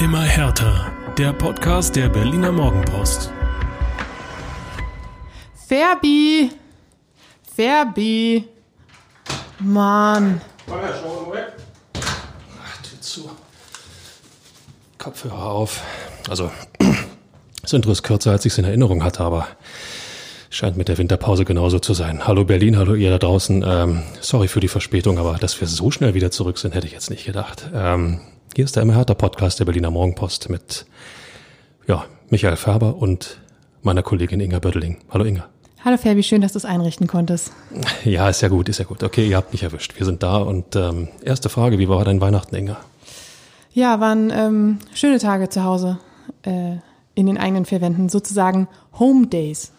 Immer härter. Der Podcast der Berliner Morgenpost. Ferbi! Ferbi! Mann. Tür zu. Kopfhörer auf. Also, das Intro ist kürzer, als ich es in Erinnerung hatte, aber scheint mit der Winterpause genauso zu sein. Hallo Berlin, hallo ihr da draußen. Ähm, sorry für die Verspätung, aber dass wir so schnell wieder zurück sind, hätte ich jetzt nicht gedacht. Ähm, hier ist der immer härter Podcast der Berliner Morgenpost mit ja, Michael Färber und meiner Kollegin Inga Bödeling. Hallo Inga. Hallo Ferbi, schön, dass du es einrichten konntest. Ja, ist ja gut, ist ja gut. Okay, ihr habt mich erwischt. Wir sind da und ähm, erste Frage, wie war dein Weihnachten, Inga? Ja, waren ähm, schöne Tage zu Hause äh, in den eigenen vier Wänden, sozusagen Home Days.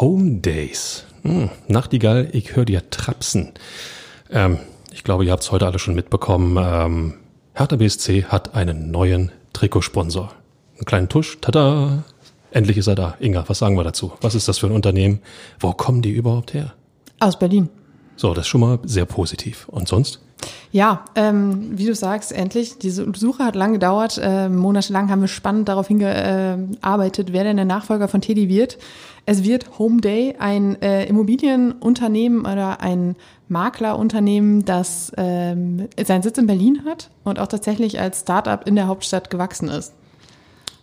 Home Days. Hm, Nachtigall, ich höre dir trapsen. Ähm, ich glaube, ihr habt es heute alle schon mitbekommen. Ähm, Hertha BSC hat einen neuen Trikotsponsor. Einen kleinen Tusch, tada, endlich ist er da. Inga, was sagen wir dazu? Was ist das für ein Unternehmen? Wo kommen die überhaupt her? Aus Berlin. So, das ist schon mal sehr positiv. Und sonst? Ja, ähm, wie du sagst, endlich. Diese Suche hat lang gedauert. Äh, monatelang haben wir spannend darauf hingearbeitet, wer denn der Nachfolger von Teddy wird. Es wird Home Day, ein äh, Immobilienunternehmen oder ein Maklerunternehmen, das ähm, seinen Sitz in Berlin hat und auch tatsächlich als Startup in der Hauptstadt gewachsen ist.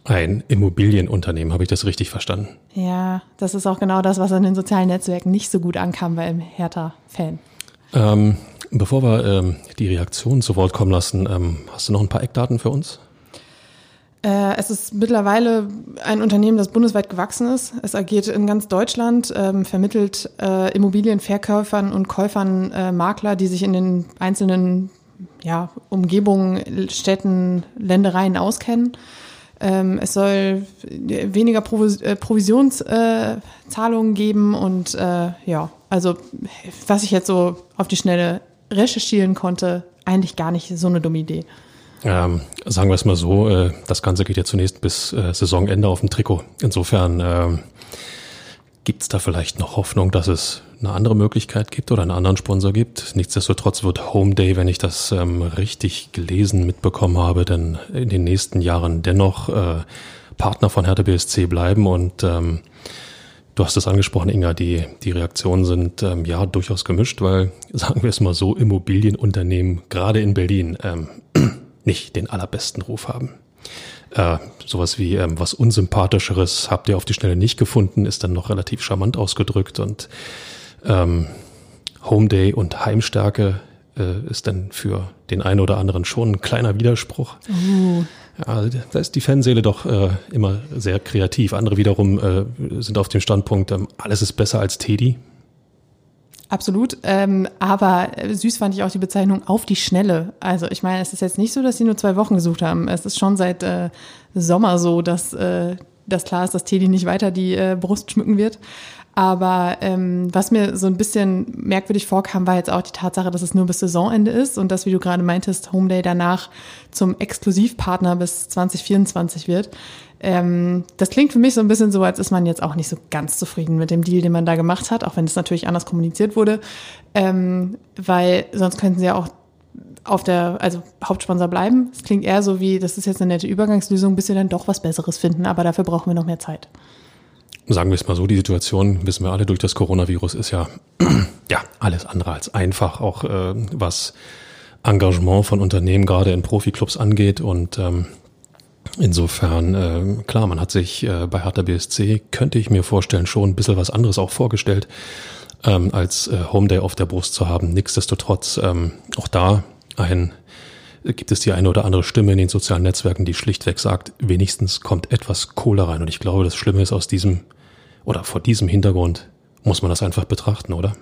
Ein Immobilienunternehmen, habe ich das richtig verstanden? Ja, das ist auch genau das, was an den sozialen Netzwerken nicht so gut ankam bei einem Hertha-Fan. Ähm, bevor wir ähm, die Reaktion zu Wort kommen lassen, ähm, hast du noch ein paar Eckdaten für uns? Äh, es ist mittlerweile ein Unternehmen, das bundesweit gewachsen ist. Es agiert in ganz Deutschland, ähm, vermittelt äh, Immobilienverkäufern und Käufern äh, Makler, die sich in den einzelnen ja, Umgebungen, Städten, Ländereien auskennen. Ähm, es soll weniger Provis Provisionszahlungen geben und ja, also was ich jetzt so auf die Schnelle recherchieren konnte, eigentlich gar nicht so eine dumme Idee. Ähm, sagen wir es mal so, äh, das Ganze geht ja zunächst bis äh, Saisonende auf dem Trikot. Insofern ähm, gibt es da vielleicht noch Hoffnung, dass es eine andere Möglichkeit gibt oder einen anderen Sponsor gibt. Nichtsdestotrotz wird Home Day, wenn ich das ähm, richtig gelesen mitbekommen habe, dann in den nächsten Jahren dennoch äh, Partner von Hertha BSC bleiben und ähm, Du hast es angesprochen, Inga, die, die Reaktionen sind ähm, ja durchaus gemischt, weil, sagen wir es mal so, Immobilienunternehmen, gerade in Berlin, ähm, nicht den allerbesten Ruf haben. Äh, sowas wie ähm, was Unsympathischeres habt ihr auf die Schnelle nicht gefunden, ist dann noch relativ charmant ausgedrückt und ähm, Home Day und Heimstärke äh, ist dann für den einen oder anderen schon ein kleiner Widerspruch. Uh. Ja, da ist die Fanseele doch äh, immer sehr kreativ. Andere wiederum äh, sind auf dem Standpunkt, ähm, alles ist besser als Teddy. Absolut. Ähm, aber süß fand ich auch die Bezeichnung auf die Schnelle. Also ich meine, es ist jetzt nicht so, dass sie nur zwei Wochen gesucht haben. Es ist schon seit äh, Sommer so, dass äh, das klar ist, dass Teddy nicht weiter die äh, Brust schmücken wird. Aber ähm, was mir so ein bisschen merkwürdig vorkam, war jetzt auch die Tatsache, dass es nur bis Saisonende ist und dass, wie du gerade meintest, Home Day danach zum Exklusivpartner bis 2024 wird. Ähm, das klingt für mich so ein bisschen so, als ist man jetzt auch nicht so ganz zufrieden mit dem Deal, den man da gemacht hat, auch wenn es natürlich anders kommuniziert wurde. Ähm, weil sonst könnten sie ja auch auf der, also Hauptsponsor bleiben. Es klingt eher so wie, das ist jetzt eine nette Übergangslösung, bis wir dann doch was Besseres finden, aber dafür brauchen wir noch mehr Zeit sagen wir es mal so, die Situation, wissen wir alle, durch das Coronavirus ist ja, ja alles andere als einfach, auch äh, was Engagement von Unternehmen gerade in Profiklubs angeht. Und ähm, insofern, äh, klar, man hat sich äh, bei Hertha BSC, könnte ich mir vorstellen, schon ein bisschen was anderes auch vorgestellt, ähm, als äh, Home Day auf der Brust zu haben. Nichtsdestotrotz, ähm, auch da ein gibt es die eine oder andere Stimme in den sozialen Netzwerken, die schlichtweg sagt, wenigstens kommt etwas Kohle rein. Und ich glaube, das Schlimme ist aus diesem oder vor diesem Hintergrund muss man das einfach betrachten, oder?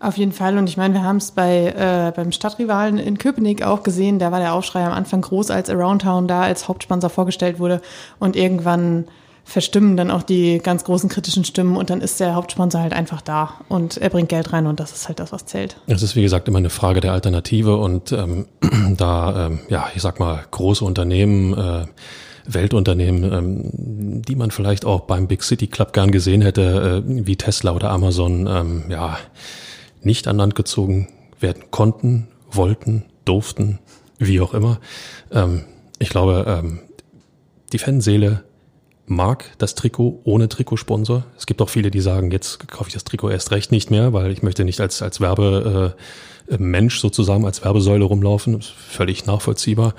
Auf jeden Fall. Und ich meine, wir haben es bei, äh, beim Stadtrivalen in Köpenick auch gesehen. Da war der Aufschrei am Anfang groß, als Around Town da als Hauptsponsor vorgestellt wurde. Und irgendwann verstimmen dann auch die ganz großen kritischen Stimmen und dann ist der Hauptsponsor halt einfach da und er bringt Geld rein und das ist halt das, was zählt. Es ist wie gesagt immer eine Frage der Alternative und ähm, da, ähm, ja, ich sag mal, große Unternehmen, äh, Weltunternehmen, ähm, die man vielleicht auch beim Big City Club gern gesehen hätte, äh, wie Tesla oder Amazon, ähm, ja, nicht an Land gezogen werden konnten, wollten, durften, wie auch immer. Ähm, ich glaube, ähm, die Fanseele mag das Trikot ohne Trikotsponsor. Es gibt auch viele, die sagen, jetzt kaufe ich das Trikot erst recht nicht mehr, weil ich möchte nicht als, als Werbemensch äh, sozusagen, als Werbesäule rumlaufen. völlig nachvollziehbar.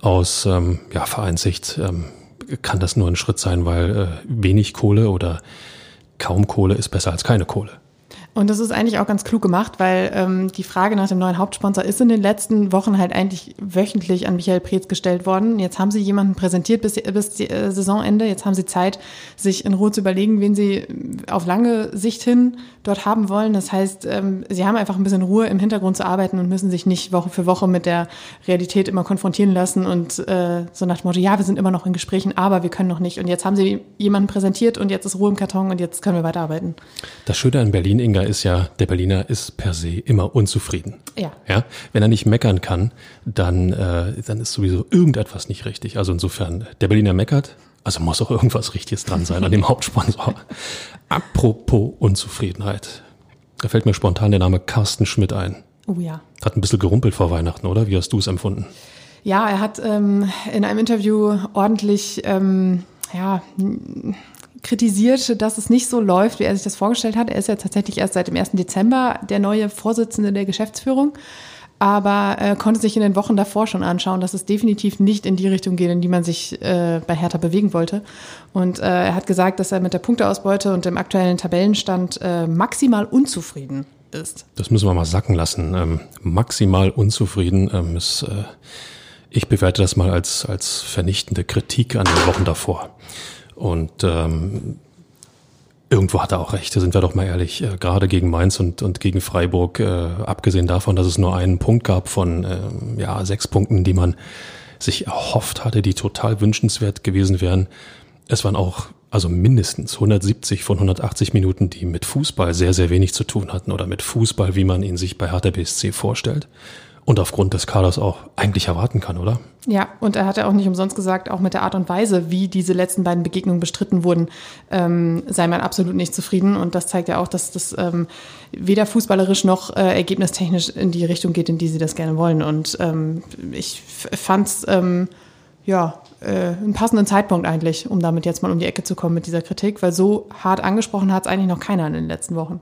Aus ähm, ja, Vereinssicht ähm, kann das nur ein Schritt sein, weil äh, wenig Kohle oder kaum Kohle ist besser als keine Kohle. Und das ist eigentlich auch ganz klug gemacht, weil ähm, die Frage nach dem neuen Hauptsponsor ist in den letzten Wochen halt eigentlich wöchentlich an Michael Preetz gestellt worden. Jetzt haben sie jemanden präsentiert bis, bis die, äh, Saisonende. Jetzt haben sie Zeit, sich in Ruhe zu überlegen, wen sie auf lange Sicht hin dort haben wollen. Das heißt, ähm, sie haben einfach ein bisschen Ruhe im Hintergrund zu arbeiten und müssen sich nicht Woche für Woche mit der Realität immer konfrontieren lassen und äh, so nach dem Motto, ja, wir sind immer noch in Gesprächen, aber wir können noch nicht. Und jetzt haben sie jemanden präsentiert und jetzt ist Ruhe im Karton und jetzt können wir weiterarbeiten. Das Schöne an Berlin, Inga, ist ja, der Berliner ist per se immer unzufrieden. Ja. ja? Wenn er nicht meckern kann, dann, äh, dann ist sowieso irgendetwas nicht richtig. Also insofern, der Berliner meckert, also muss auch irgendwas Richtiges dran sein an dem Hauptsponsor. Apropos Unzufriedenheit. Da fällt mir spontan der Name Carsten Schmidt ein. Oh ja. Hat ein bisschen gerumpelt vor Weihnachten, oder? Wie hast du es empfunden? Ja, er hat ähm, in einem Interview ordentlich ähm, ja, kritisiert, dass es nicht so läuft, wie er sich das vorgestellt hat. Er ist ja tatsächlich erst seit dem 1. Dezember der neue Vorsitzende der Geschäftsführung, aber äh, konnte sich in den Wochen davor schon anschauen, dass es definitiv nicht in die Richtung geht, in die man sich äh, bei Hertha bewegen wollte. Und äh, er hat gesagt, dass er mit der Punkteausbeute und dem aktuellen Tabellenstand äh, maximal unzufrieden ist. Das müssen wir mal sacken lassen. Ähm, maximal unzufrieden ähm, ist, äh, ich bewerte das mal als, als vernichtende Kritik an den Wochen davor. Und ähm, irgendwo hat er auch recht, sind wir doch mal ehrlich, äh, gerade gegen Mainz und, und gegen Freiburg, äh, abgesehen davon, dass es nur einen Punkt gab von äh, ja, sechs Punkten, die man sich erhofft hatte, die total wünschenswert gewesen wären. Es waren auch also mindestens 170 von 180 Minuten, die mit Fußball sehr, sehr wenig zu tun hatten oder mit Fußball, wie man ihn sich bei Hertha vorstellt und aufgrund des Kaders auch eigentlich erwarten kann, oder? Ja, und er hat ja auch nicht umsonst gesagt, auch mit der Art und Weise, wie diese letzten beiden Begegnungen bestritten wurden, ähm, sei man absolut nicht zufrieden. Und das zeigt ja auch, dass das ähm, weder fußballerisch noch äh, ergebnistechnisch in die Richtung geht, in die sie das gerne wollen. Und ähm, ich fand es ähm, ja, äh, einen passenden Zeitpunkt eigentlich, um damit jetzt mal um die Ecke zu kommen mit dieser Kritik, weil so hart angesprochen hat es eigentlich noch keiner in den letzten Wochen.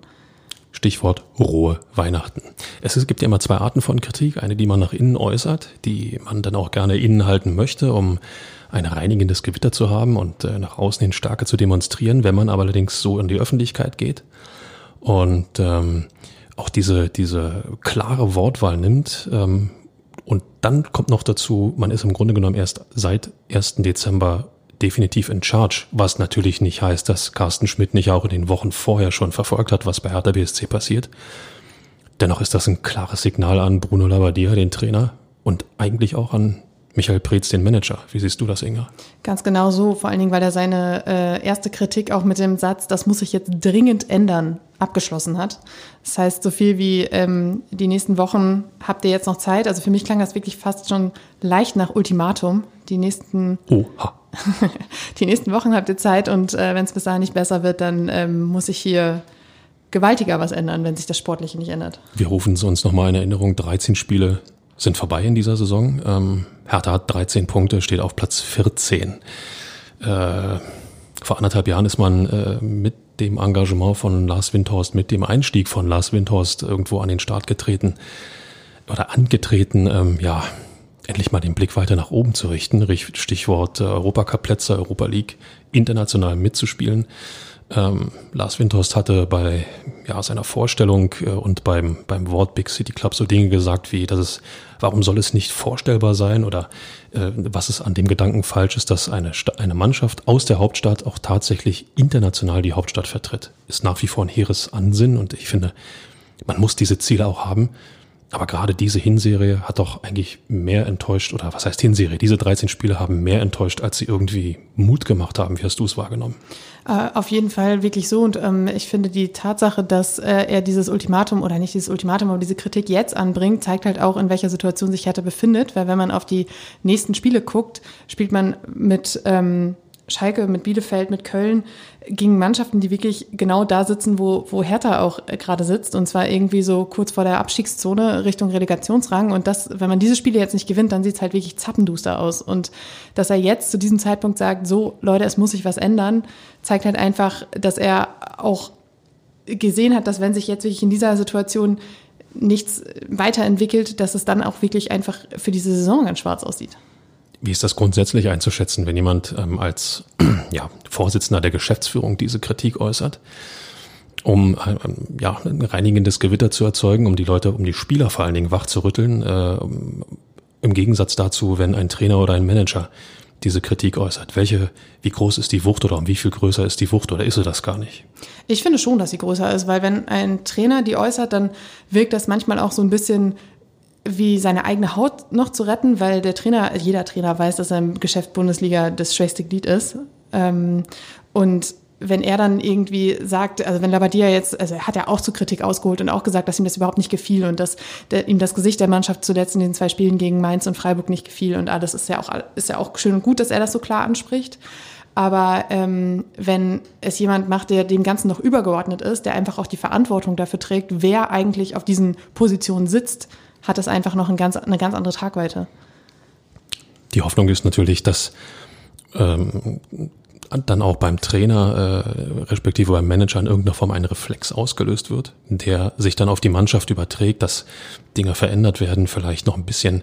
Stichwort rohe Weihnachten. Es gibt ja immer zwei Arten von Kritik. Eine, die man nach innen äußert, die man dann auch gerne innen halten möchte, um ein reinigendes Gewitter zu haben und äh, nach außen hin Stärke zu demonstrieren. Wenn man aber allerdings so in die Öffentlichkeit geht und ähm, auch diese, diese klare Wortwahl nimmt, ähm, und dann kommt noch dazu, man ist im Grunde genommen erst seit 1. Dezember definitiv in charge, was natürlich nicht heißt, dass Carsten Schmidt nicht auch in den Wochen vorher schon verfolgt hat, was bei Hertha BSC passiert. Dennoch ist das ein klares Signal an Bruno Labbadia, den Trainer, und eigentlich auch an Michael Preetz, den Manager. Wie siehst du das, Inga? Ganz genau so, vor allen Dingen, weil er seine äh, erste Kritik auch mit dem Satz, das muss sich jetzt dringend ändern, abgeschlossen hat. Das heißt, so viel wie ähm, die nächsten Wochen habt ihr jetzt noch Zeit. Also für mich klang das wirklich fast schon leicht nach Ultimatum. Die nächsten Oha. die nächsten Wochen habt ihr Zeit und äh, wenn es bis dahin nicht besser wird, dann ähm, muss ich hier gewaltiger was ändern, wenn sich das Sportliche nicht ändert. Wir rufen es uns nochmal in Erinnerung. 13 Spiele sind vorbei in dieser Saison. Ähm, Hertha hat 13 Punkte, steht auf Platz 14. Äh, vor anderthalb Jahren ist man äh, mit dem Engagement von Lars Windhorst, mit dem Einstieg von Lars Windhorst irgendwo an den Start getreten oder angetreten. Ähm, ja, endlich mal den Blick weiter nach oben zu richten. Stichwort äh, Europacup-Plätze, Europa League, international mitzuspielen. Ähm, Lars Windhorst hatte bei ja, seiner Vorstellung äh, und beim, beim Wort Big City Club so Dinge gesagt wie, dass es, warum soll es nicht vorstellbar sein oder äh, was ist an dem Gedanken falsch ist, dass eine, eine Mannschaft aus der Hauptstadt auch tatsächlich international die Hauptstadt vertritt. Ist nach wie vor ein hehres Ansinn und ich finde, man muss diese Ziele auch haben. Aber gerade diese Hinserie hat doch eigentlich mehr enttäuscht, oder was heißt Hinserie? Diese 13 Spiele haben mehr enttäuscht, als sie irgendwie Mut gemacht haben. Wie hast du es wahrgenommen? Äh, auf jeden Fall wirklich so. Und ähm, ich finde die Tatsache, dass äh, er dieses Ultimatum oder nicht dieses Ultimatum, aber diese Kritik jetzt anbringt, zeigt halt auch, in welcher Situation sich Hertha befindet. Weil wenn man auf die nächsten Spiele guckt, spielt man mit ähm, Schalke, mit Bielefeld, mit Köln gegen Mannschaften, die wirklich genau da sitzen, wo, wo Hertha auch äh, gerade sitzt. Und zwar irgendwie so kurz vor der Abstiegszone Richtung Relegationsrang. Und das, wenn man diese Spiele jetzt nicht gewinnt, dann sieht es halt wirklich zappenduster aus. Und dass er jetzt zu diesem Zeitpunkt sagt, so Leute, es muss sich was ändern, zeigt halt einfach, dass er auch gesehen hat, dass wenn sich jetzt wirklich in dieser Situation nichts weiterentwickelt, dass es dann auch wirklich einfach für diese Saison ganz schwarz aussieht. Wie ist das grundsätzlich einzuschätzen, wenn jemand ähm, als ja, Vorsitzender der Geschäftsführung diese Kritik äußert, um ähm, ja, ein reinigendes Gewitter zu erzeugen, um die Leute, um die Spieler vor allen Dingen wach zu rütteln, äh, im Gegensatz dazu, wenn ein Trainer oder ein Manager diese Kritik äußert. Welche, wie groß ist die Wucht oder um wie viel größer ist die Wucht oder ist sie das gar nicht? Ich finde schon, dass sie größer ist, weil wenn ein Trainer die äußert, dann wirkt das manchmal auch so ein bisschen wie seine eigene Haut noch zu retten, weil der Trainer, jeder Trainer weiß, dass er im Geschäft Bundesliga das schwächste Glied ist. Ähm, und wenn er dann irgendwie sagt, also wenn Labadia jetzt, also er hat ja auch zu Kritik ausgeholt und auch gesagt, dass ihm das überhaupt nicht gefiel und dass der, ihm das Gesicht der Mannschaft zuletzt in den zwei Spielen gegen Mainz und Freiburg nicht gefiel und alles ist ja auch ist ja auch schön und gut, dass er das so klar anspricht. Aber ähm, wenn es jemand macht, der dem Ganzen noch übergeordnet ist, der einfach auch die Verantwortung dafür trägt, wer eigentlich auf diesen Positionen sitzt, hat das einfach noch ein ganz, eine ganz andere Tragweite. Die Hoffnung ist natürlich, dass ähm, dann auch beim Trainer äh, respektive beim Manager in irgendeiner Form ein Reflex ausgelöst wird, der sich dann auf die Mannschaft überträgt, dass Dinge verändert werden, vielleicht noch ein bisschen,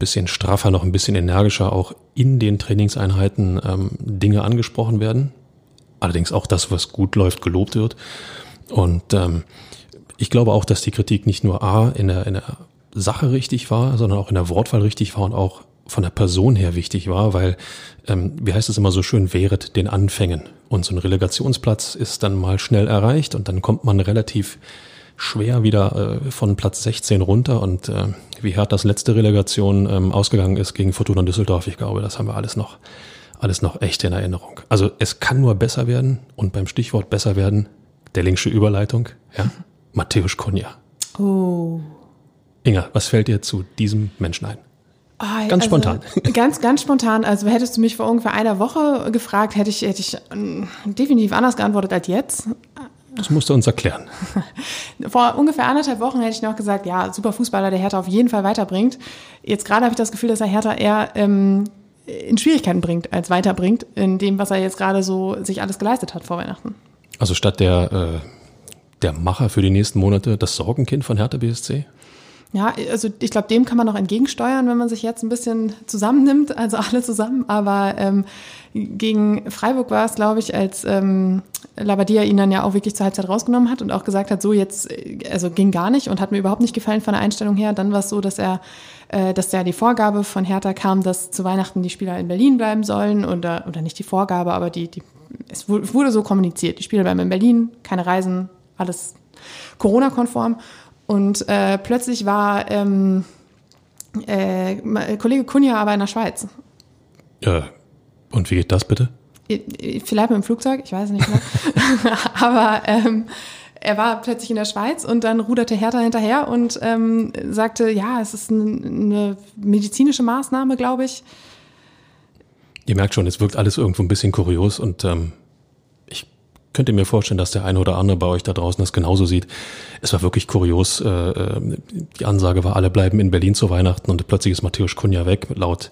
bisschen straffer, noch ein bisschen energischer auch in den Trainingseinheiten ähm, Dinge angesprochen werden. Allerdings auch das, was gut läuft, gelobt wird. Und ähm, ich glaube auch, dass die Kritik nicht nur A in der, in der Sache richtig war, sondern auch in der Wortwahl richtig war und auch von der Person her wichtig war, weil, ähm, wie heißt es immer so schön, wehret den Anfängen. Und so ein Relegationsplatz ist dann mal schnell erreicht und dann kommt man relativ schwer wieder äh, von Platz 16 runter und äh, wie hart das letzte Relegation ähm, ausgegangen ist gegen Fortuna Düsseldorf, ich glaube, das haben wir alles noch, alles noch echt in Erinnerung. Also es kann nur besser werden und beim Stichwort besser werden, der linksche Überleitung, ja, Matthäus Kunja. Oh. Inga, was fällt dir zu diesem Menschen ein? Oh, ganz also, spontan. Ganz, ganz spontan. Also hättest du mich vor ungefähr einer Woche gefragt, hätte ich, hätte ich ähm, definitiv anders geantwortet als jetzt. Das musst du uns erklären. Vor ungefähr anderthalb Wochen hätte ich noch gesagt, ja, super Fußballer, der Hertha auf jeden Fall weiterbringt. Jetzt gerade habe ich das Gefühl, dass er Hertha eher ähm, in Schwierigkeiten bringt, als weiterbringt, in dem, was er jetzt gerade so sich alles geleistet hat vor Weihnachten. Also statt der, äh, der Macher für die nächsten Monate das Sorgenkind von Hertha BSC? Ja, also ich glaube, dem kann man noch entgegensteuern, wenn man sich jetzt ein bisschen zusammennimmt, also alle zusammen. Aber ähm, gegen Freiburg war es, glaube ich, als ähm, Labadia ihn dann ja auch wirklich zur Halbzeit rausgenommen hat und auch gesagt hat, so jetzt, also ging gar nicht und hat mir überhaupt nicht gefallen von der Einstellung her. Dann war es so, dass er, äh, dass ja die Vorgabe von Hertha kam, dass zu Weihnachten die Spieler in Berlin bleiben sollen oder, oder nicht die Vorgabe, aber die, die, es wurde so kommuniziert. Die Spieler bleiben in Berlin, keine Reisen, alles Corona-konform. Und äh, plötzlich war ähm, äh, Kollege Kunja aber in der Schweiz. Ja, und wie geht das bitte? Vielleicht mit dem Flugzeug, ich weiß nicht mehr. aber ähm, er war plötzlich in der Schweiz und dann ruderte Hertha hinterher und ähm, sagte, ja, es ist eine medizinische Maßnahme, glaube ich. Ihr merkt schon, es wirkt alles irgendwo ein bisschen kurios und ähm, könnte mir vorstellen, dass der eine oder andere bei euch da draußen das genauso sieht. Es war wirklich kurios. Äh, äh, die Ansage war, alle bleiben in Berlin zu Weihnachten und plötzlich ist Matthäus Kunja weg. Laut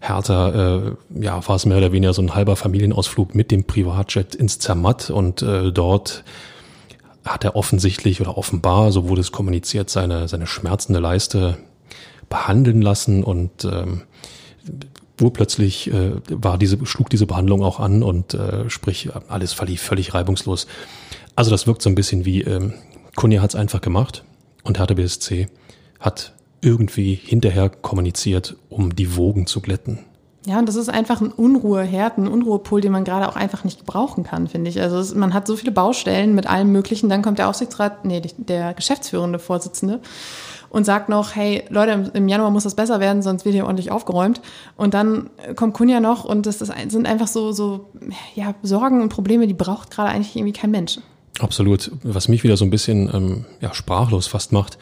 Hertha äh, ja, war es mehr oder weniger so ein halber Familienausflug mit dem Privatjet ins Zermatt und dort hat er offensichtlich oder offenbar, so wurde es kommuniziert, seine, seine schmerzende Leiste behandeln lassen und ähm, urplötzlich äh, war diese, schlug diese Behandlung auch an und äh, sprich, alles verlief völlig reibungslos. Also das wirkt so ein bisschen wie, ähm, Kunja hat es einfach gemacht und Hertha BSC hat irgendwie hinterher kommuniziert, um die Wogen zu glätten. Ja, und das ist einfach ein Unruheherd, ein Unruhepol, den man gerade auch einfach nicht gebrauchen kann, finde ich. Also es, man hat so viele Baustellen mit allem Möglichen. Dann kommt der Aufsichtsrat, nee, der geschäftsführende Vorsitzende und sagt noch, hey Leute, im Januar muss das besser werden, sonst wird hier ordentlich aufgeräumt. Und dann kommt Kunja noch und das ist, sind einfach so, so ja, Sorgen und Probleme, die braucht gerade eigentlich irgendwie kein Mensch. Absolut. Was mich wieder so ein bisschen ähm, ja, sprachlos fast macht,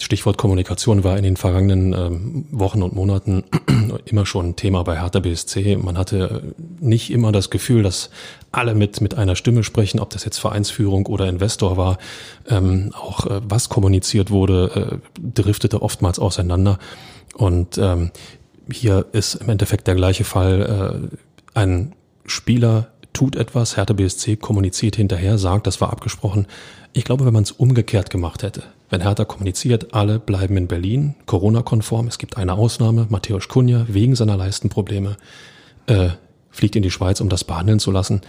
Stichwort Kommunikation war in den vergangenen ähm, Wochen und Monaten immer schon ein Thema bei Hertha BSC. Man hatte nicht immer das Gefühl, dass alle mit, mit einer Stimme sprechen, ob das jetzt Vereinsführung oder Investor war. Ähm, auch äh, was kommuniziert wurde, äh, driftete oftmals auseinander. Und ähm, hier ist im Endeffekt der gleiche Fall. Äh, ein Spieler tut etwas, Hertha BSC kommuniziert hinterher, sagt, das war abgesprochen. Ich glaube, wenn man es umgekehrt gemacht hätte, wenn Hertha kommuniziert, alle bleiben in Berlin, Corona-konform, es gibt eine Ausnahme, Matthäus Kunja wegen seiner Leistenprobleme äh, fliegt in die Schweiz, um das behandeln zu lassen.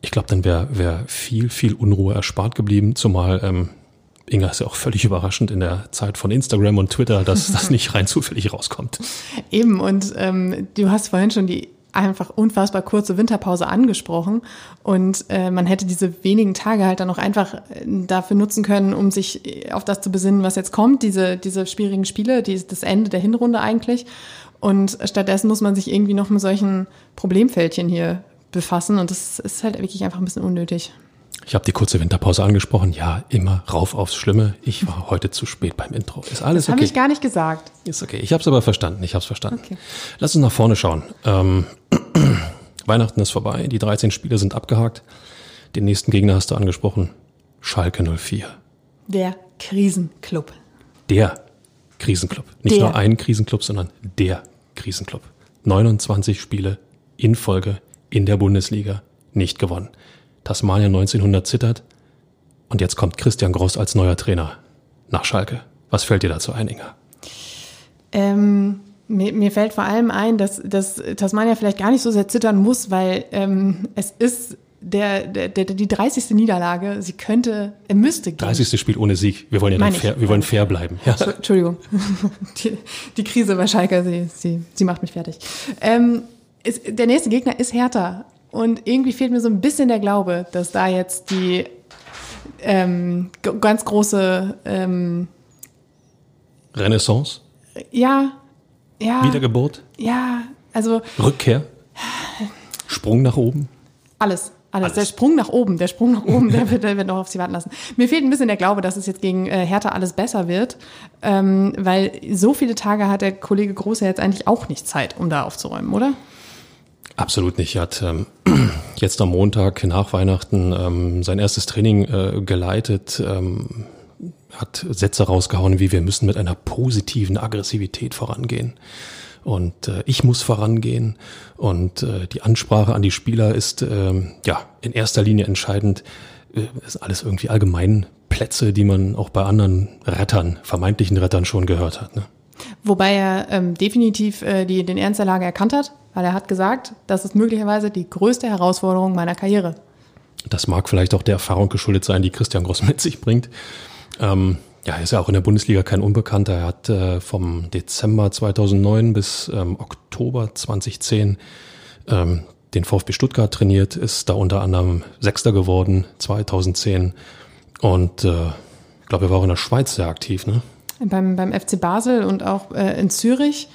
Ich glaube, dann wäre wär viel, viel Unruhe erspart geblieben, zumal ähm, Inga ist ja auch völlig überraschend in der Zeit von Instagram und Twitter, dass das nicht rein zufällig rauskommt. Eben, und ähm, du hast vorhin schon die einfach unfassbar kurze Winterpause angesprochen und äh, man hätte diese wenigen Tage halt dann auch einfach äh, dafür nutzen können, um sich auf das zu besinnen, was jetzt kommt, diese, diese schwierigen Spiele, die, das Ende der Hinrunde eigentlich. Und stattdessen muss man sich irgendwie noch mit solchen Problemfältchen hier befassen und das ist halt wirklich einfach ein bisschen unnötig. Ich habe die kurze Winterpause angesprochen. Ja, immer rauf aufs Schlimme. Ich war heute zu spät beim Intro. Ist alles das okay? habe ich gar nicht gesagt. Ist okay. Ich habe es aber verstanden. Ich habe es verstanden. Okay. Lass uns nach vorne schauen. Ähm, Weihnachten ist vorbei. Die 13 Spiele sind abgehakt. Den nächsten Gegner hast du angesprochen. Schalke 04. Der Krisenclub. Der Krisenclub. Nicht der. nur ein Krisenclub, sondern der Krisenclub. 29 Spiele in Folge in der Bundesliga nicht gewonnen. Tasmania 1900 zittert. Und jetzt kommt Christian Gross als neuer Trainer nach Schalke. Was fällt dir dazu ein, Inga? Ähm, mir, mir fällt vor allem ein, dass, dass Tasmania vielleicht gar nicht so sehr zittern muss, weil ähm, es ist der, der, der, die 30. Niederlage, sie könnte, er müsste gehen. 30. Spiel ohne Sieg. Wir wollen ja dann fair, wir wollen fair bleiben. Ja. Entschuldigung. Die, die Krise bei Schalke, sie, sie, sie macht mich fertig. Ähm, ist, der nächste Gegner ist Hertha. Und irgendwie fehlt mir so ein bisschen der Glaube, dass da jetzt die ähm, ganz große ähm, Renaissance? Ja, ja. Wiedergeburt? Ja, also. Rückkehr? Sprung nach oben? Alles. Alles. alles. Der Sprung nach oben, der Sprung nach oben, der wird, der wird noch auf sie warten lassen. Mir fehlt ein bisschen der Glaube, dass es jetzt gegen äh, Hertha alles besser wird, ähm, weil so viele Tage hat der Kollege Große jetzt eigentlich auch nicht Zeit, um da aufzuräumen, oder? Absolut nicht. Er hat ähm, jetzt am Montag nach Weihnachten ähm, sein erstes Training äh, geleitet, ähm, hat Sätze rausgehauen, wie wir müssen mit einer positiven Aggressivität vorangehen. Und äh, ich muss vorangehen. Und äh, die Ansprache an die Spieler ist äh, ja in erster Linie entscheidend. Äh, ist alles irgendwie allgemein Plätze, die man auch bei anderen Rettern, vermeintlichen Rettern schon gehört hat. Ne? Wobei er ähm, definitiv äh, die, den Ernst der Lage erkannt hat, weil er hat gesagt, das ist möglicherweise die größte Herausforderung meiner Karriere. Das mag vielleicht auch der Erfahrung geschuldet sein, die Christian Gross mit sich bringt. Ähm, ja, er ist ja auch in der Bundesliga kein Unbekannter. Er hat äh, vom Dezember 2009 bis ähm, Oktober 2010 ähm, den VfB Stuttgart trainiert, ist da unter anderem Sechster geworden 2010 und äh, ich glaube, er war auch in der Schweiz sehr aktiv, ne? beim, beim FC Basel und auch äh, in Zürich.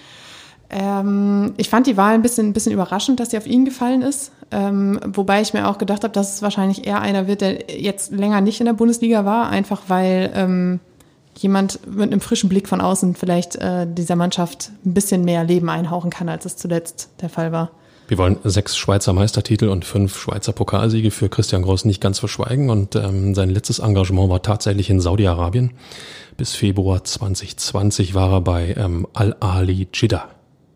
Ähm, ich fand die Wahl ein bisschen, ein bisschen überraschend, dass sie auf ihn gefallen ist. Ähm, wobei ich mir auch gedacht habe, dass es wahrscheinlich eher einer wird, der jetzt länger nicht in der Bundesliga war, einfach weil ähm, jemand mit einem frischen Blick von außen vielleicht äh, dieser Mannschaft ein bisschen mehr Leben einhauchen kann, als es zuletzt der Fall war. Wir wollen sechs Schweizer Meistertitel und fünf Schweizer Pokalsiege für Christian Groß nicht ganz verschweigen. Und ähm, sein letztes Engagement war tatsächlich in Saudi-Arabien. Bis Februar 2020 war er bei ähm, Al-Ali Jeddah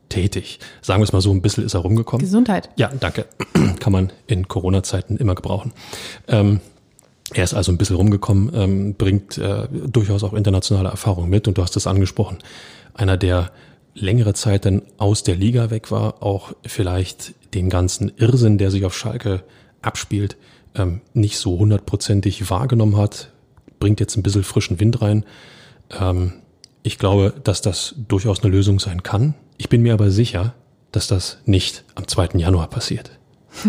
tätig. Sagen wir es mal so, ein bisschen ist er rumgekommen. Gesundheit. Ja, danke. Kann man in Corona-Zeiten immer gebrauchen. Ähm, er ist also ein bisschen rumgekommen, ähm, bringt äh, durchaus auch internationale Erfahrung mit und du hast es angesprochen. Einer, der längere Zeit dann aus der Liga weg war, auch vielleicht den ganzen Irrsinn, der sich auf Schalke abspielt, ähm, nicht so hundertprozentig wahrgenommen hat, bringt jetzt ein bisschen frischen Wind rein. Ähm, ich glaube, dass das durchaus eine Lösung sein kann. Ich bin mir aber sicher, dass das nicht am 2. Januar passiert.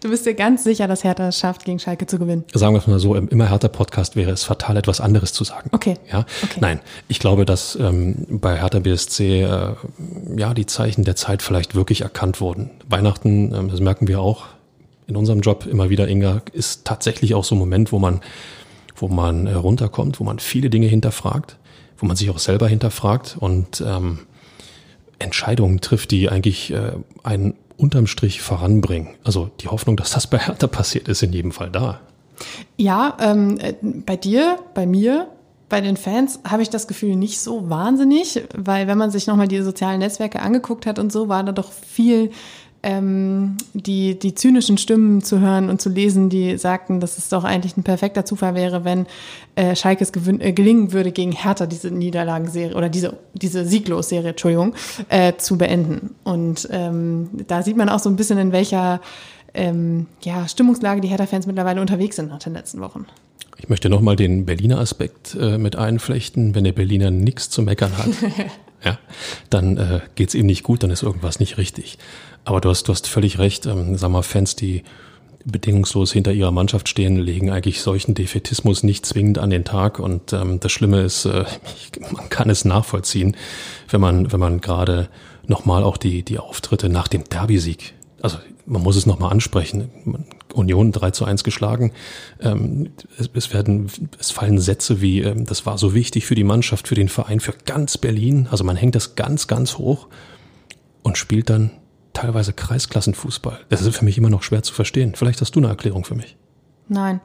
Du bist dir ganz sicher, dass Hertha es schafft, gegen Schalke zu gewinnen. Sagen wir es mal so, im immer Hertha Podcast wäre es fatal, etwas anderes zu sagen. Okay. Ja. Okay. Nein, ich glaube, dass ähm, bei Hertha BSC äh, ja die Zeichen der Zeit vielleicht wirklich erkannt wurden. Weihnachten, ähm, das merken wir auch in unserem Job immer wieder, Inga, ist tatsächlich auch so ein Moment, wo man wo man äh, runterkommt, wo man viele Dinge hinterfragt, wo man sich auch selber hinterfragt und ähm, Entscheidungen trifft, die eigentlich äh, einen unterm Strich voranbringen. Also die Hoffnung, dass das bei Hertha passiert, ist in jedem Fall da. Ja, ähm, äh, bei dir, bei mir, bei den Fans habe ich das Gefühl nicht so wahnsinnig, weil wenn man sich nochmal die sozialen Netzwerke angeguckt hat und so, war da doch viel ähm, die, die zynischen Stimmen zu hören und zu lesen, die sagten, dass es doch eigentlich ein perfekter Zufall wäre, wenn äh, Schalke es äh, gelingen würde, gegen Hertha diese Niederlagenserie oder diese, diese Sieglos-Serie, Entschuldigung, äh, zu beenden. Und ähm, da sieht man auch so ein bisschen, in welcher ähm, ja, Stimmungslage die Hertha-Fans mittlerweile unterwegs sind nach den letzten Wochen. Ich möchte nochmal den Berliner Aspekt äh, mit einflechten. Wenn der Berliner nichts zu meckern hat, ja, dann äh, geht es ihm nicht gut, dann ist irgendwas nicht richtig. Aber du hast, du hast völlig recht. Ähm, sag mal, Fans, die bedingungslos hinter ihrer Mannschaft stehen, legen eigentlich solchen Defetismus nicht zwingend an den Tag. Und ähm, das Schlimme ist, äh, man kann es nachvollziehen, wenn man, wenn man gerade nochmal auch die, die Auftritte nach dem Derby-Sieg, also man muss es nochmal ansprechen, Union 3 zu 1 geschlagen. Ähm, es, werden, es fallen Sätze wie, ähm, das war so wichtig für die Mannschaft, für den Verein, für ganz Berlin. Also man hängt das ganz, ganz hoch und spielt dann teilweise Kreisklassenfußball. Das ist für mich immer noch schwer zu verstehen. Vielleicht hast du eine Erklärung für mich. Nein.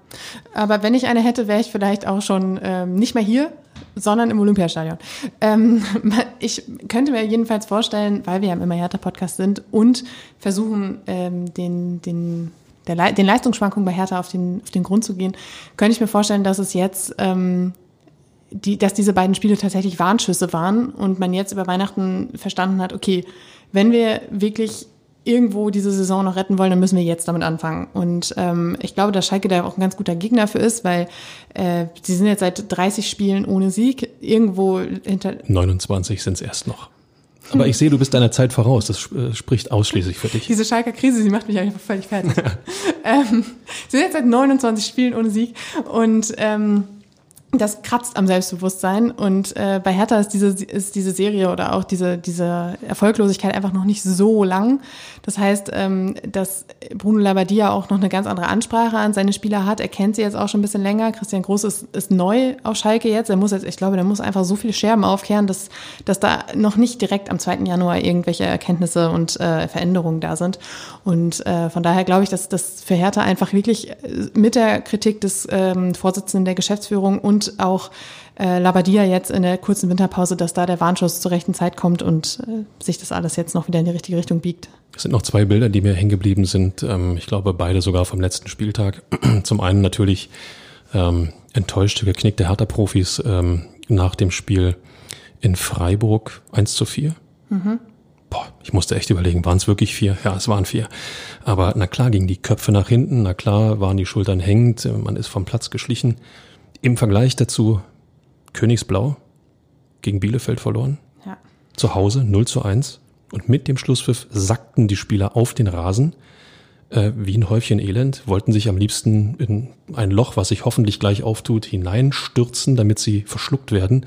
Aber wenn ich eine hätte, wäre ich vielleicht auch schon ähm, nicht mehr hier, sondern im Olympiastadion. Ähm, ich könnte mir jedenfalls vorstellen, weil wir ja im Immer härter Podcast sind und versuchen, ähm, den, den, der, den Leistungsschwankungen bei Hertha auf den, auf den Grund zu gehen, könnte ich mir vorstellen, dass es jetzt ähm, die, dass diese beiden Spiele tatsächlich Warnschüsse waren und man jetzt über Weihnachten verstanden hat, okay, wenn wir wirklich irgendwo diese Saison noch retten wollen, dann müssen wir jetzt damit anfangen. Und ähm, ich glaube, dass Schalke da auch ein ganz guter Gegner für ist, weil äh, sie sind jetzt seit 30 Spielen ohne Sieg. Irgendwo hinter 29 sind es erst noch. Aber ich sehe, du bist deiner Zeit voraus. Das äh, spricht ausschließlich für dich. Diese Schalker Krise, sie macht mich einfach völlig fertig. ähm, sie sind jetzt seit 29 Spielen ohne Sieg und ähm, das kratzt am Selbstbewusstsein und äh, bei Hertha ist diese, ist diese Serie oder auch diese, diese Erfolglosigkeit einfach noch nicht so lang. Das heißt, ähm, dass Bruno Labbadia auch noch eine ganz andere Ansprache an seine Spieler hat. Er kennt sie jetzt auch schon ein bisschen länger. Christian Groß ist, ist neu auf Schalke jetzt. Er muss jetzt, ich glaube, der muss einfach so viele Scherben aufkehren, dass, dass da noch nicht direkt am 2. Januar irgendwelche Erkenntnisse und äh, Veränderungen da sind. Und äh, von daher glaube ich, dass das für Hertha einfach wirklich mit der Kritik des ähm, Vorsitzenden der Geschäftsführung und und auch äh, Labadia jetzt in der kurzen Winterpause, dass da der Warnschuss zur rechten Zeit kommt und äh, sich das alles jetzt noch wieder in die richtige Richtung biegt. Es sind noch zwei Bilder, die mir hängen geblieben sind. Ähm, ich glaube, beide sogar vom letzten Spieltag. Zum einen natürlich ähm, enttäuschte, geknickte Hertha-Profis ähm, nach dem Spiel in Freiburg 1 zu 4. Mhm. Boah, ich musste echt überlegen, waren es wirklich vier? Ja, es waren vier. Aber na klar gingen die Köpfe nach hinten, na klar waren die Schultern hängend, man ist vom Platz geschlichen. Im Vergleich dazu Königsblau gegen Bielefeld verloren. Ja. Zu Hause 0 zu 1. Und mit dem Schlusspfiff sackten die Spieler auf den Rasen äh, wie ein Häufchen Elend, wollten sich am liebsten in ein Loch, was sich hoffentlich gleich auftut, hineinstürzen, damit sie verschluckt werden.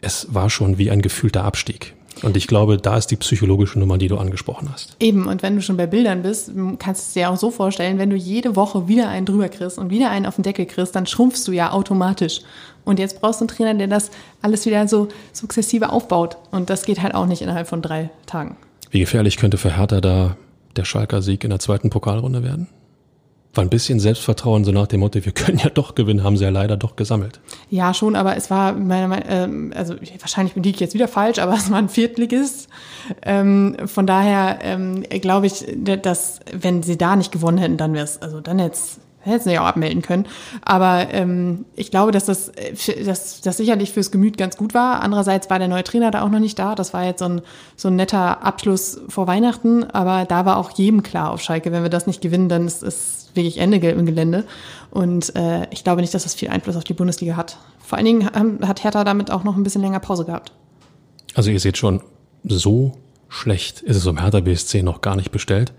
Es war schon wie ein gefühlter Abstieg. Und ich glaube, da ist die psychologische Nummer, die du angesprochen hast. Eben, und wenn du schon bei Bildern bist, kannst du es dir auch so vorstellen, wenn du jede Woche wieder einen drüber kriegst und wieder einen auf den Deckel kriegst, dann schrumpfst du ja automatisch. Und jetzt brauchst du einen Trainer, der das alles wieder so sukzessive aufbaut. Und das geht halt auch nicht innerhalb von drei Tagen. Wie gefährlich könnte für Hertha da der Schalker Sieg in der zweiten Pokalrunde werden? War ein bisschen Selbstvertrauen, so nach dem Motto, wir können ja doch gewinnen, haben sie ja leider doch gesammelt. Ja, schon, aber es war, meine, meine, ähm, also wahrscheinlich liege ich jetzt wieder falsch, aber es war ein Viertligist. Ähm, von daher ähm, glaube ich, dass wenn sie da nicht gewonnen hätten, dann wäre es, also dann jetzt hätten sie ja auch abmelden können. Aber ähm, ich glaube, dass das, dass das sicherlich fürs Gemüt ganz gut war. Andererseits war der neue Trainer da auch noch nicht da. Das war jetzt so ein, so ein netter Abschluss vor Weihnachten. Aber da war auch jedem klar auf Schalke, wenn wir das nicht gewinnen, dann ist es wirklich Ende im Gelände. Und äh, ich glaube nicht, dass das viel Einfluss auf die Bundesliga hat. Vor allen Dingen hat Hertha damit auch noch ein bisschen länger Pause gehabt. Also ihr seht schon, so schlecht ist es um Hertha BSC noch gar nicht bestellt.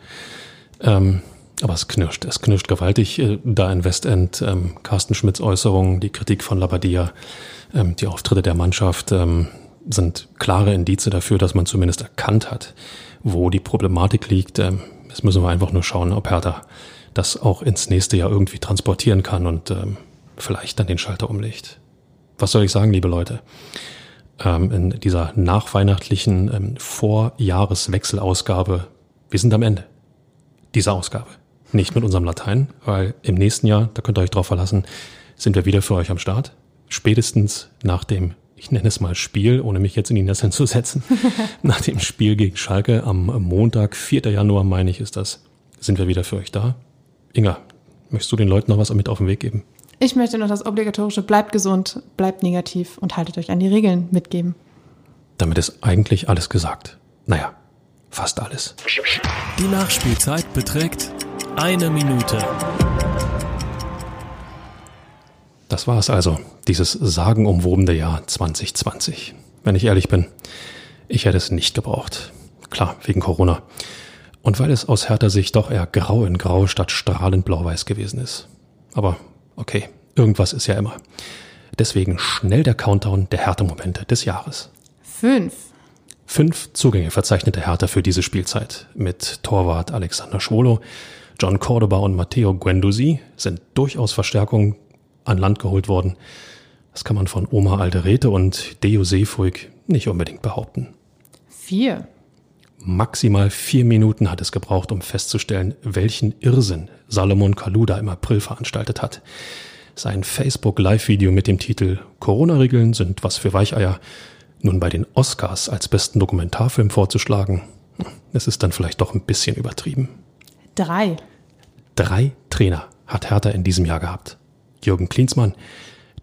Ähm, aber es knirscht, es knirscht gewaltig. Äh, da in Westend ähm, Carsten Schmidts Äußerungen, die Kritik von Labadia, ähm, die Auftritte der Mannschaft ähm, sind klare Indize dafür, dass man zumindest erkannt hat, wo die Problematik liegt. Ähm, jetzt müssen wir einfach nur schauen, ob Hertha das auch ins nächste Jahr irgendwie transportieren kann. Und ähm, vielleicht dann den Schalter umlegt. Was soll ich sagen, liebe Leute? Ähm, in dieser nachweihnachtlichen ähm, Vorjahreswechselausgabe, wir sind am Ende dieser Ausgabe. Nicht mit unserem Latein, weil im nächsten Jahr, da könnt ihr euch drauf verlassen, sind wir wieder für euch am Start. Spätestens nach dem, ich nenne es mal Spiel, ohne mich jetzt in die Nesseln zu setzen, nach dem Spiel gegen Schalke am Montag, 4. Januar, meine ich, ist das, sind wir wieder für euch da. Inga, möchtest du den Leuten noch was mit auf den Weg geben? Ich möchte noch das obligatorische bleibt gesund, bleibt negativ und haltet euch an die Regeln mitgeben. Damit ist eigentlich alles gesagt. Naja, fast alles. Die Nachspielzeit beträgt eine Minute. Das war es also, dieses sagenumwobene Jahr 2020. Wenn ich ehrlich bin, ich hätte es nicht gebraucht. Klar, wegen Corona. Und weil es aus härter Sicht doch eher grau in grau statt strahlend blau-weiß gewesen ist. Aber okay, irgendwas ist ja immer. Deswegen schnell der Countdown der Härtemomente des Jahres. Fünf. Fünf Zugänge verzeichnete Hertha für diese Spielzeit. Mit Torwart Alexander Schwolo, John Cordoba und Matteo Guendouzi sind durchaus Verstärkungen an Land geholt worden. Das kann man von Oma Alderete und Deo Seefuig nicht unbedingt behaupten. Vier. Maximal vier Minuten hat es gebraucht, um festzustellen, welchen Irrsinn Salomon Kaluda im April veranstaltet hat. Sein Facebook-Live-Video mit dem Titel Corona-Regeln sind was für Weicheier nun bei den Oscars als besten Dokumentarfilm vorzuschlagen, es ist dann vielleicht doch ein bisschen übertrieben. Drei. Drei Trainer hat Hertha in diesem Jahr gehabt. Jürgen Klinsmann,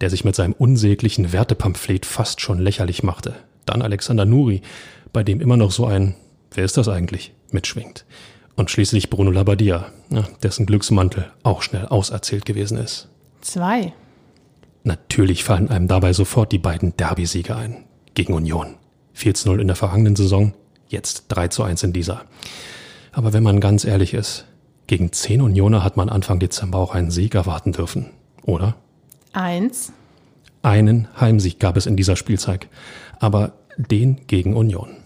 der sich mit seinem unsäglichen Wertepamphlet fast schon lächerlich machte. Dann Alexander Nuri, bei dem immer noch so ein, wer ist das eigentlich, mitschwingt. Und schließlich Bruno Labbadia, dessen Glücksmantel auch schnell auserzählt gewesen ist. Zwei. Natürlich fallen einem dabei sofort die beiden Derby-Siege ein. Gegen Union. 4 zu 0 in der vergangenen Saison, jetzt 3 zu 1 in dieser. Aber wenn man ganz ehrlich ist, gegen 10 Unioner hat man Anfang Dezember auch einen Sieg erwarten dürfen oder? Eins. Einen Heimsieg gab es in dieser Spielzeit, aber den gegen Union.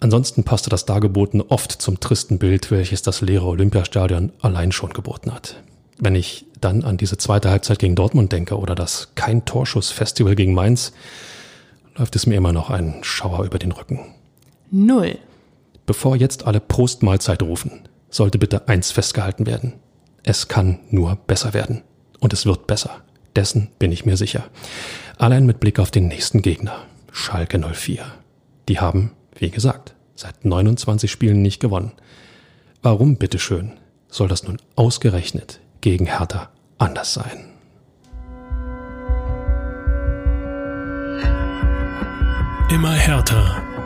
Ansonsten passte das Dargebotene oft zum tristen Bild, welches das leere Olympiastadion allein schon geboten hat. Wenn ich dann an diese zweite Halbzeit gegen Dortmund denke oder das Kein-Torschuss-Festival gegen Mainz, läuft es mir immer noch ein Schauer über den Rücken. Null. Bevor jetzt alle Prostmahlzeit rufen, sollte bitte eins festgehalten werden. Es kann nur besser werden. Und es wird besser. Dessen bin ich mir sicher. Allein mit Blick auf den nächsten Gegner, Schalke 04. Die haben, wie gesagt, seit 29 Spielen nicht gewonnen. Warum, bitteschön, soll das nun ausgerechnet gegen Hertha anders sein? Immer härter.